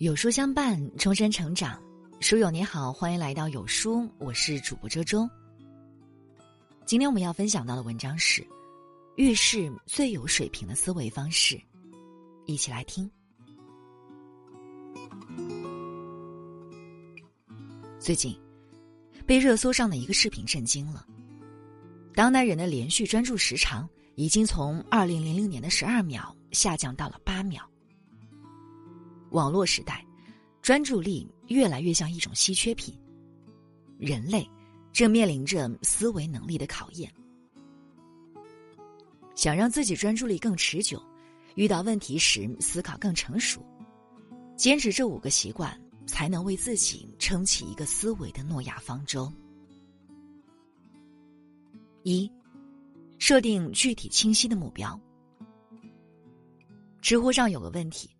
有书相伴，终身成长。书友你好，欢迎来到有书，我是主播周周。今天我们要分享到的文章是：遇事最有水平的思维方式。一起来听。最近，被热搜上的一个视频震惊了。当代人的连续专注时长已经从二零零零年的十二秒下降到了八秒。网络时代，专注力越来越像一种稀缺品。人类正面临着思维能力的考验。想让自己专注力更持久，遇到问题时思考更成熟，坚持这五个习惯，才能为自己撑起一个思维的诺亚方舟。一，设定具体清晰的目标。知乎上有个问题。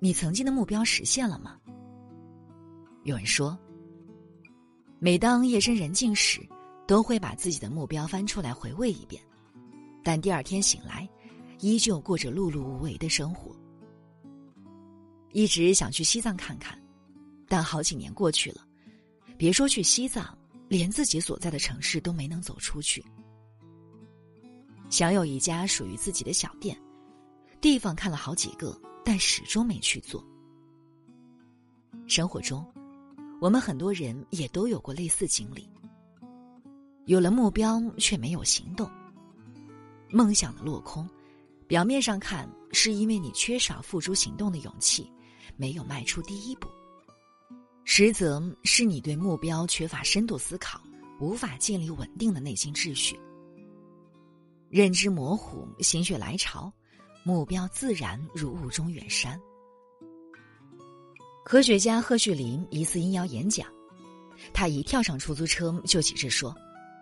你曾经的目标实现了吗？有人说，每当夜深人静时，都会把自己的目标翻出来回味一遍，但第二天醒来，依旧过着碌碌无为的生活。一直想去西藏看看，但好几年过去了，别说去西藏，连自己所在的城市都没能走出去。想有一家属于自己的小店，地方看了好几个。但始终没去做。生活中，我们很多人也都有过类似经历。有了目标却没有行动，梦想的落空，表面上看是因为你缺少付诸行动的勇气，没有迈出第一步；实则是你对目标缺乏深度思考，无法建立稳定的内心秩序，认知模糊，心血来潮。目标自然如雾中远山。科学家贺旭林一次应邀演讲，他一跳上出租车就急着说：“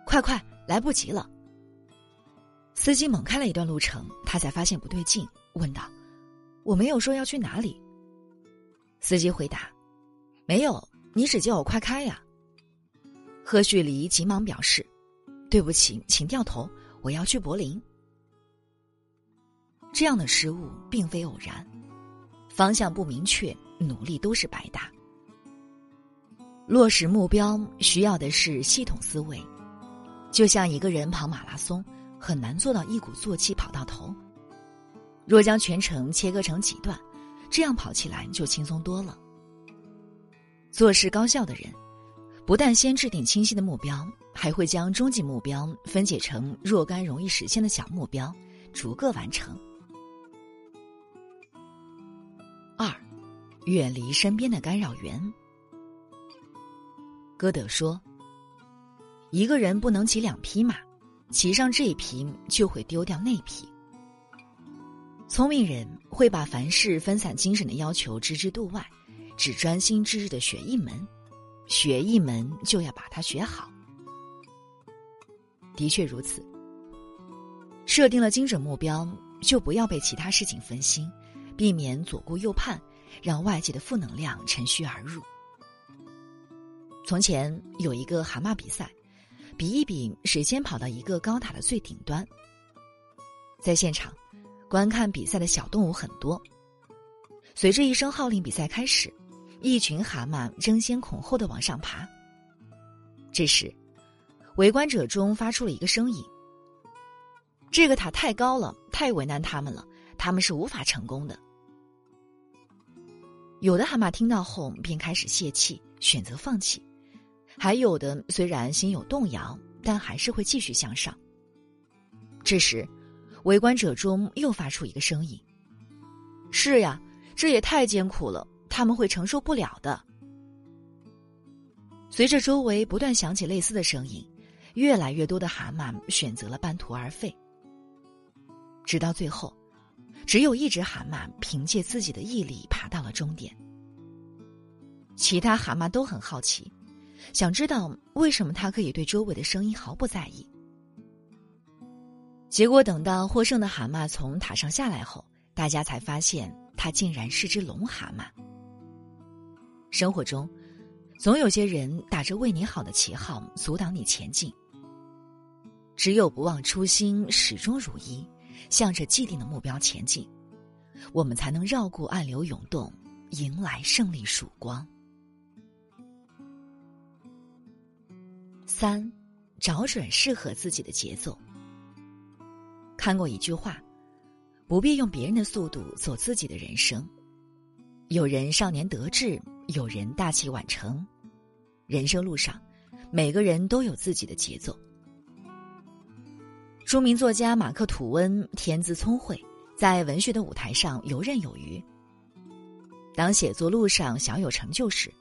快快，来不及了！”司机猛开了一段路程，他才发现不对劲，问道：“我没有说要去哪里？”司机回答：“没有，你只叫我快开呀。”贺旭黎急忙表示：“对不起，请掉头，我要去柏林。”这样的失误并非偶然，方向不明确，努力都是白搭。落实目标需要的是系统思维，就像一个人跑马拉松，很难做到一鼓作气跑到头。若将全程切割成几段，这样跑起来就轻松多了。做事高效的人，不但先制定清晰的目标，还会将终极目标分解成若干容易实现的小目标，逐个完成。远离身边的干扰源。歌德说：“一个人不能骑两匹马，骑上这一匹就会丢掉那匹。”聪明人会把凡事分散精神的要求置之度外，只专心致志的学一门，学一门就要把它学好。的确如此，设定了精准目标，就不要被其他事情分心，避免左顾右盼。让外界的负能量趁虚而入。从前有一个蛤蟆比赛，比一比谁先跑到一个高塔的最顶端。在现场观看比赛的小动物很多。随着一声号令，比赛开始，一群蛤蟆争先恐后的往上爬。这时，围观者中发出了一个声音：“这个塔太高了，太为难他们了，他们是无法成功的。”有的蛤蟆听到后便开始泄气，选择放弃；还有的虽然心有动摇，但还是会继续向上。这时，围观者中又发出一个声音：“是呀，这也太艰苦了，他们会承受不了的。”随着周围不断响起类似的声音，越来越多的蛤蟆选择了半途而废，直到最后。只有一只蛤蟆凭借自己的毅力爬到了终点。其他蛤蟆都很好奇，想知道为什么它可以对周围的声音毫不在意。结果等到获胜的蛤蟆从塔上下来后，大家才发现它竟然是只龙蛤蟆。生活中，总有些人打着为你好的旗号阻挡你前进。只有不忘初心，始终如一。向着既定的目标前进，我们才能绕过暗流涌动，迎来胜利曙光。三，找准适合自己的节奏。看过一句话：不必用别人的速度走自己的人生。有人少年得志，有人大器晚成。人生路上，每个人都有自己的节奏。著名作家马克·吐温天资聪慧，在文学的舞台上游刃有余。当写作路上小有成就时，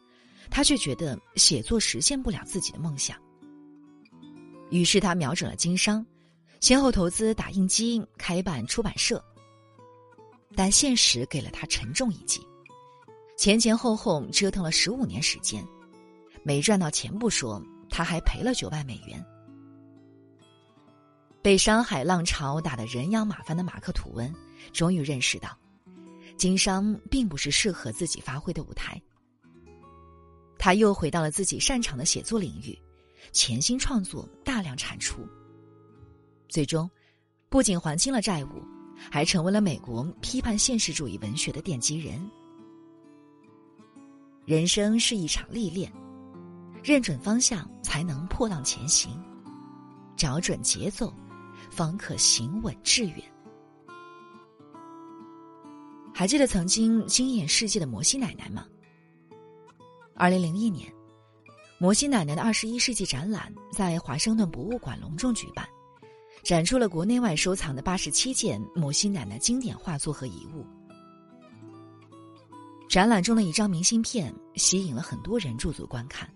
他却觉得写作实现不了自己的梦想。于是他瞄准了经商，先后投资打印机，开办出版社。但现实给了他沉重一击。前前后后折腾了十五年时间，没赚到钱不说，他还赔了九万美元。被商海浪潮打得人仰马翻的马克·吐温，终于认识到，经商并不是适合自己发挥的舞台。他又回到了自己擅长的写作领域，潜心创作，大量产出。最终，不仅还清了债务，还成为了美国批判现实主义文学的奠基人。人生是一场历练，认准方向才能破浪前行，找准节奏，方可行稳致远。还记得曾经惊艳世界的摩西奶奶吗？二零零一年，摩西奶奶的二十一世纪展览在华盛顿博物馆隆重举办，展出了国内外收藏的八十七件摩西奶奶经典画作和遗物。展览中的一张明信片吸引了很多人驻足观看。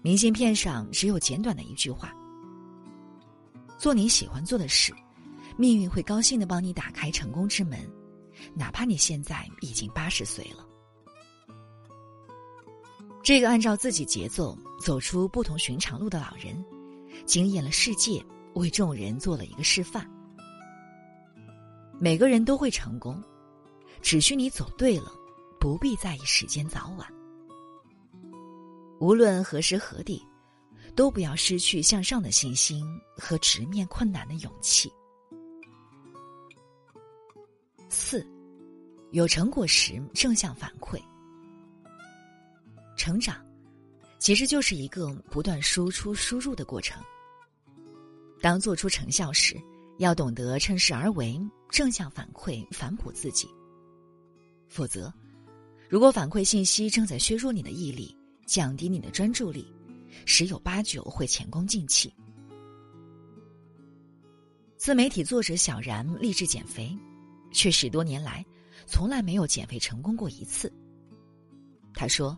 明信片上只有简短的一句话：“做你喜欢做的事，命运会高兴的帮你打开成功之门，哪怕你现在已经八十岁了。”这个按照自己节奏走出不同寻常路的老人，惊艳了世界，为众人做了一个示范。每个人都会成功。只需你走对了，不必在意时间早晚。无论何时何地，都不要失去向上的信心和直面困难的勇气。四，有成果时正向反馈。成长，其实就是一个不断输出输入的过程。当做出成效时，要懂得趁势而为，正向反馈，反哺自己。否则，如果反馈信息正在削弱你的毅力，降低你的专注力，十有八九会前功尽弃。自媒体作者小然励志减肥，却十多年来从来没有减肥成功过一次。他说：“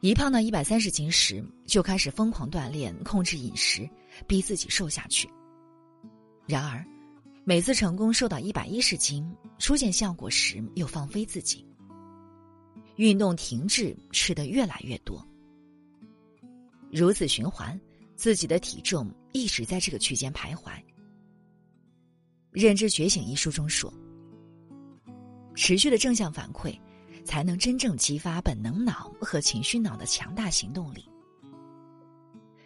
一胖到一百三十斤时，就开始疯狂锻炼，控制饮食，逼自己瘦下去。然而。”每次成功瘦到一百一十斤，初见效果时又放飞自己，运动停滞，吃的越来越多，如此循环，自己的体重一直在这个区间徘徊。《认知觉醒》一书中说，持续的正向反馈，才能真正激发本能脑和情绪脑的强大行动力。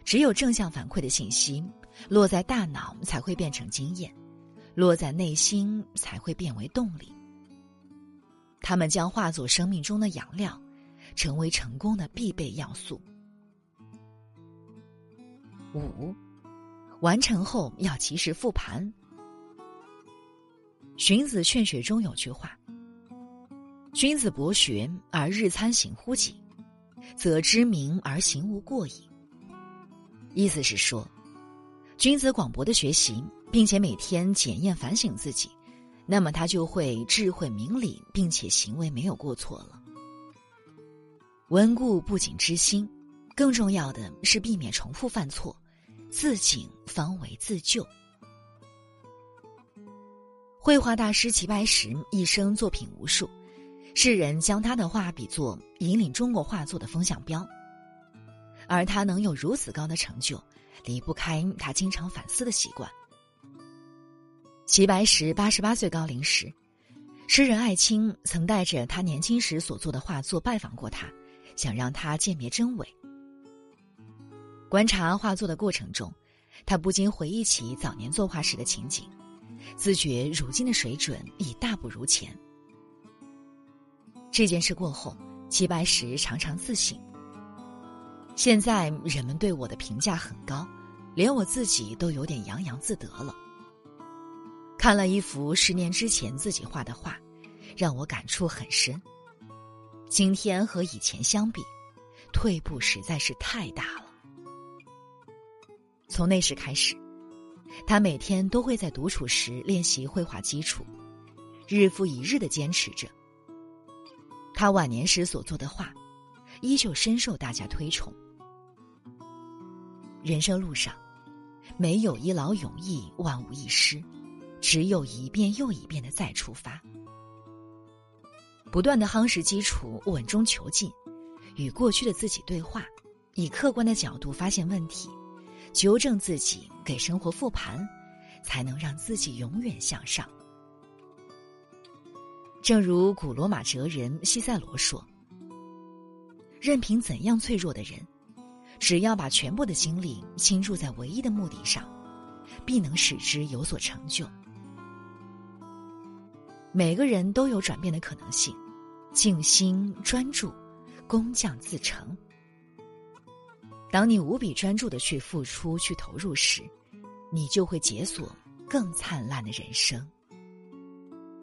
只有正向反馈的信息落在大脑，才会变成经验。落在内心才会变为动力。他们将化作生命中的养料，成为成功的必备要素。五，完成后要及时复盘。荀子《劝学》中有句话：“君子博学而日参行乎己，则知明而行无过矣。”意思是说，君子广博的学习。并且每天检验反省自己，那么他就会智慧明理，并且行为没有过错了。温故不仅知新，更重要的是避免重复犯错，自警方为自救。绘画大师齐白石一生作品无数，世人将他的画比作引领中国画作的风向标，而他能有如此高的成就，离不开他经常反思的习惯。齐白石八十八岁高龄时，诗人艾青曾带着他年轻时所做的画作拜访过他，想让他鉴别真伪。观察画作的过程中，他不禁回忆起早年作画时的情景，自觉如今的水准已大不如前。这件事过后，齐白石常常自省。现在人们对我的评价很高，连我自己都有点洋洋自得了。看了一幅十年之前自己画的画，让我感触很深。今天和以前相比，退步实在是太大了。从那时开始，他每天都会在独处时练习绘画基础，日复一日的坚持着。他晚年时所做的画，依旧深受大家推崇。人生路上，没有一劳永逸、万无一失，只有一遍又一遍的再出发，不断的夯实基础，稳中求进，与过去的自己对话，以客观的角度发现问题，纠正自己，给生活复盘，才能让自己永远向上。正如古罗马哲人西塞罗说：“任凭怎样脆弱的人。”只要把全部的精力倾注在唯一的目的上，必能使之有所成就。每个人都有转变的可能性，静心专注，工匠自成。当你无比专注的去付出、去投入时，你就会解锁更灿烂的人生。